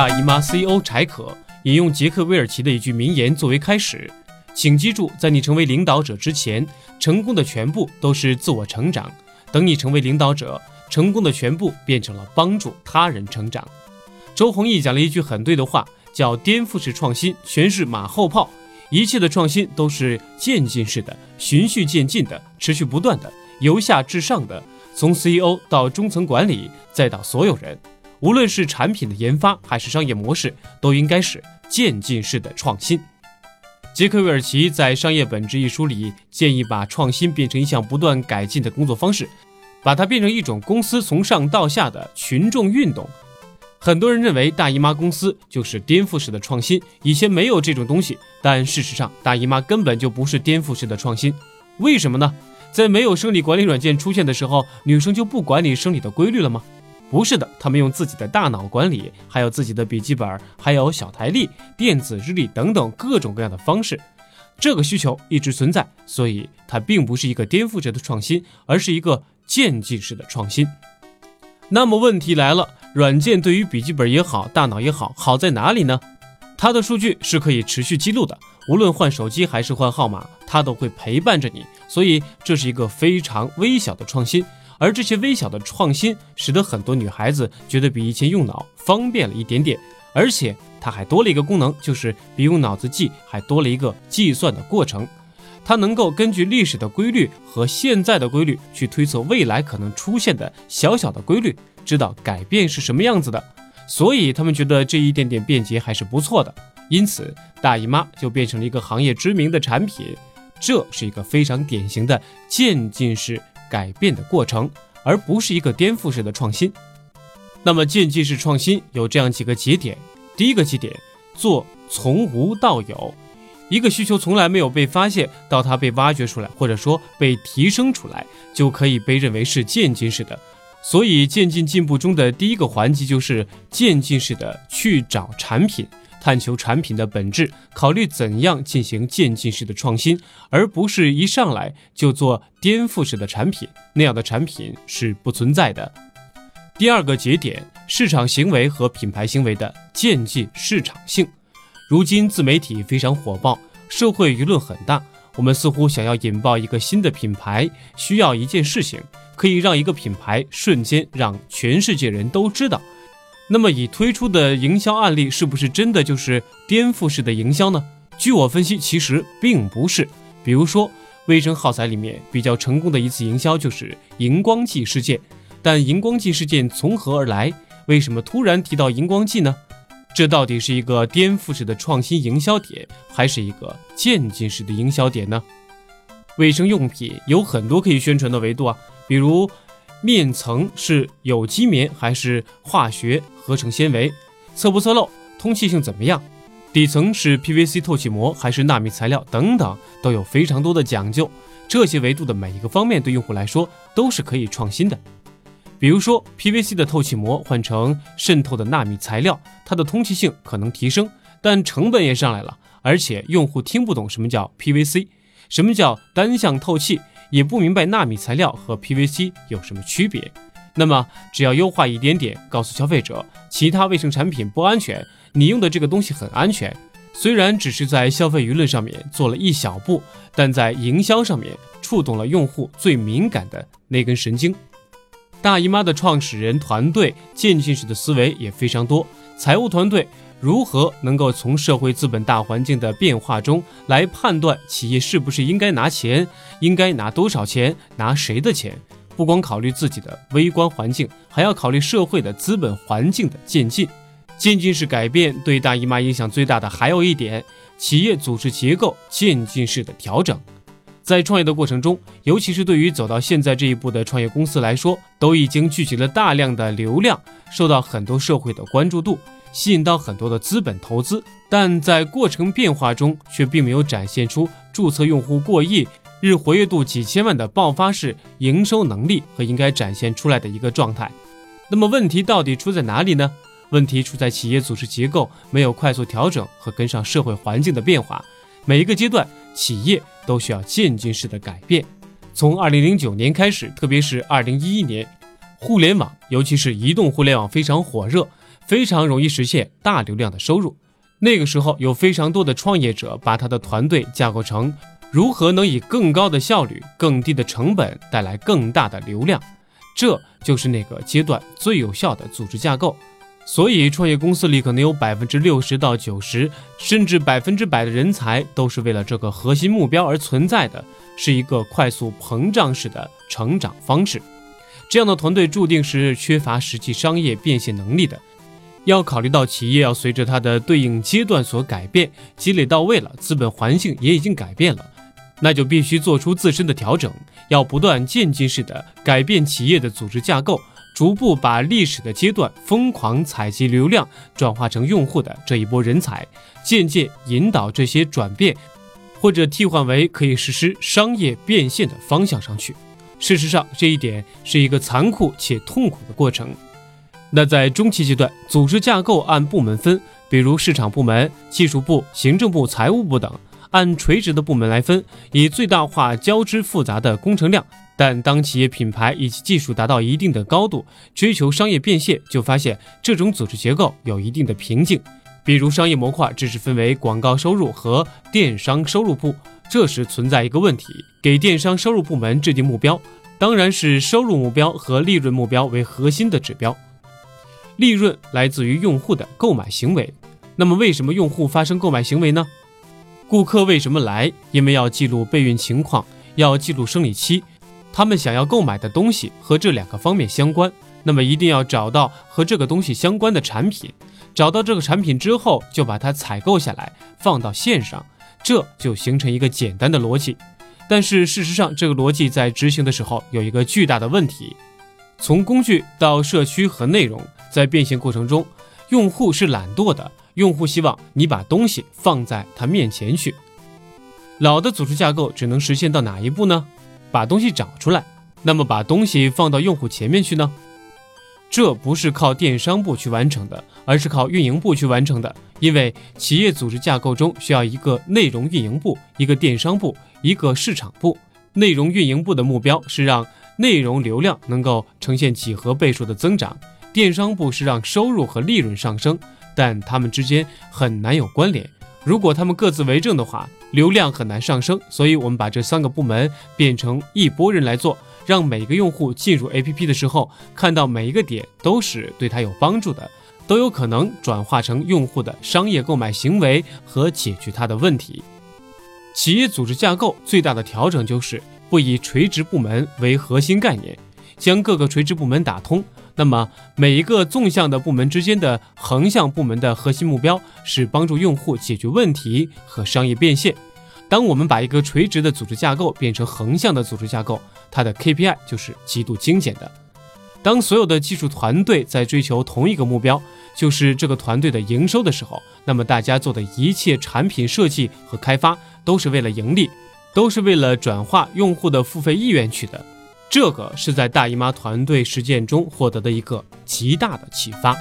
大姨妈 CEO 柴可引用杰克韦尔奇的一句名言作为开始：“请记住，在你成为领导者之前，成功的全部都是自我成长；等你成为领导者，成功的全部变成了帮助他人成长。”周鸿祎讲了一句很对的话，叫“颠覆式创新全是马后炮”，一切的创新都是渐进式的、循序渐进的、持续不断的、由下至上的，从 CEO 到中层管理，再到所有人。无论是产品的研发还是商业模式，都应该是渐进式的创新。杰克韦尔奇在《商业本质》一书里建议，把创新变成一项不断改进的工作方式，把它变成一种公司从上到下的群众运动。很多人认为大姨妈公司就是颠覆式的创新，以前没有这种东西，但事实上，大姨妈根本就不是颠覆式的创新。为什么呢？在没有生理管理软件出现的时候，女生就不管理生理的规律了吗？不是的，他们用自己的大脑管理，还有自己的笔记本，还有小台历、电子日历等等各种各样的方式。这个需求一直存在，所以它并不是一个颠覆式的创新，而是一个渐进式的创新。那么问题来了，软件对于笔记本也好，大脑也好，好在哪里呢？它的数据是可以持续记录的，无论换手机还是换号码，它都会陪伴着你，所以这是一个非常微小的创新。而这些微小的创新，使得很多女孩子觉得比以前用脑方便了一点点，而且它还多了一个功能，就是比用脑子记还多了一个计算的过程。它能够根据历史的规律和现在的规律去推测未来可能出现的小小的规律，知道改变是什么样子的。所以他们觉得这一点点便捷还是不错的，因此大姨妈就变成了一个行业知名的产品。这是一个非常典型的渐进式。改变的过程，而不是一个颠覆式的创新。那么渐进式创新有这样几个节点：第一个节点，做从无到有。一个需求从来没有被发现，到它被挖掘出来，或者说被提升出来，就可以被认为是渐进式的。所以渐进进步中的第一个环节就是渐进式的去找产品。探求产品的本质，考虑怎样进行渐进式的创新，而不是一上来就做颠覆式的产品。那样的产品是不存在的。第二个节点，市场行为和品牌行为的渐进市场性。如今自媒体非常火爆，社会舆论很大，我们似乎想要引爆一个新的品牌，需要一件事情，可以让一个品牌瞬间让全世界人都知道。那么，已推出的营销案例是不是真的就是颠覆式的营销呢？据我分析，其实并不是。比如说，卫生耗材里面比较成功的一次营销就是荧光剂事件。但荧光剂事件从何而来？为什么突然提到荧光剂呢？这到底是一个颠覆式的创新营销点，还是一个渐进式的营销点呢？卫生用品有很多可以宣传的维度啊，比如。面层是有机棉还是化学合成纤维？侧不侧漏？通气性怎么样？底层是 PVC 透气膜还是纳米材料？等等，都有非常多的讲究。这些维度的每一个方面，对用户来说都是可以创新的。比如说，PVC 的透气膜换成渗透的纳米材料，它的通气性可能提升，但成本也上来了，而且用户听不懂什么叫 PVC，什么叫单向透气。也不明白纳米材料和 PVC 有什么区别，那么只要优化一点点，告诉消费者其他卫生产品不安全，你用的这个东西很安全。虽然只是在消费舆论上面做了一小步，但在营销上面触动了用户最敏感的那根神经。大姨妈的创始人团队渐进式的思维也非常多，财务团队。如何能够从社会资本大环境的变化中来判断企业是不是应该拿钱，应该拿多少钱，拿谁的钱？不光考虑自己的微观环境，还要考虑社会的资本环境的渐进。渐进式改变对大姨妈影响最大的还有一点，企业组织结构渐进式的调整。在创业的过程中，尤其是对于走到现在这一步的创业公司来说，都已经聚集了大量的流量，受到很多社会的关注度。吸引到很多的资本投资，但在过程变化中却并没有展现出注册用户过亿、日活跃度几千万的爆发式营收能力和应该展现出来的一个状态。那么问题到底出在哪里呢？问题出在企业组织结构没有快速调整和跟上社会环境的变化。每一个阶段，企业都需要渐进式的改变。从二零零九年开始，特别是二零一一年，互联网，尤其是移动互联网非常火热。非常容易实现大流量的收入。那个时候，有非常多的创业者把他的团队架构成如何能以更高的效率、更低的成本带来更大的流量，这就是那个阶段最有效的组织架构。所以，创业公司里可能有百分之六十到九十，甚至百分之百的人才都是为了这个核心目标而存在的，是一个快速膨胀式的成长方式。这样的团队注定是缺乏实际商业变现能力的。要考虑到企业要随着它的对应阶段所改变，积累到位了，资本环境也已经改变了，那就必须做出自身的调整，要不断渐进式的改变企业的组织架构，逐步把历史的阶段疯狂采集流量转化成用户的这一波人才，渐渐引导这些转变，或者替换为可以实施商业变现的方向上去。事实上，这一点是一个残酷且痛苦的过程。那在中期阶段，组织架构按部门分，比如市场部门、技术部、行政部、财务部等，按垂直的部门来分，以最大化交织复杂的工程量。但当企业品牌以及技术达到一定的高度，追求商业变现，就发现这种组织结构有一定的瓶颈。比如商业模块只是分为广告收入和电商收入部，这时存在一个问题：给电商收入部门制定目标，当然是收入目标和利润目标为核心的指标。利润来自于用户的购买行为，那么为什么用户发生购买行为呢？顾客为什么来？因为要记录备孕情况，要记录生理期，他们想要购买的东西和这两个方面相关，那么一定要找到和这个东西相关的产品，找到这个产品之后，就把它采购下来，放到线上，这就形成一个简单的逻辑。但是事实上，这个逻辑在执行的时候有一个巨大的问题，从工具到社区和内容。在变现过程中，用户是懒惰的，用户希望你把东西放在他面前去。老的组织架构只能实现到哪一步呢？把东西找出来。那么把东西放到用户前面去呢？这不是靠电商部去完成的，而是靠运营部去完成的。因为企业组织架构中需要一个内容运营部、一个电商部、一个市场部。内容运营部的目标是让内容流量能够呈现几何倍数的增长。电商部是让收入和利润上升，但它们之间很难有关联。如果他们各自为政的话，流量很难上升。所以，我们把这三个部门变成一拨人来做，让每个用户进入 APP 的时候，看到每一个点都是对他有帮助的，都有可能转化成用户的商业购买行为和解决他的问题。企业组织架构最大的调整就是不以垂直部门为核心概念，将各个垂直部门打通。那么，每一个纵向的部门之间的横向部门的核心目标是帮助用户解决问题和商业变现。当我们把一个垂直的组织架构变成横向的组织架构，它的 KPI 就是极度精简的。当所有的技术团队在追求同一个目标，就是这个团队的营收的时候，那么大家做的一切产品设计和开发都是为了盈利，都是为了转化用户的付费意愿去的。这个是在大姨妈团队实践中获得的一个极大的启发。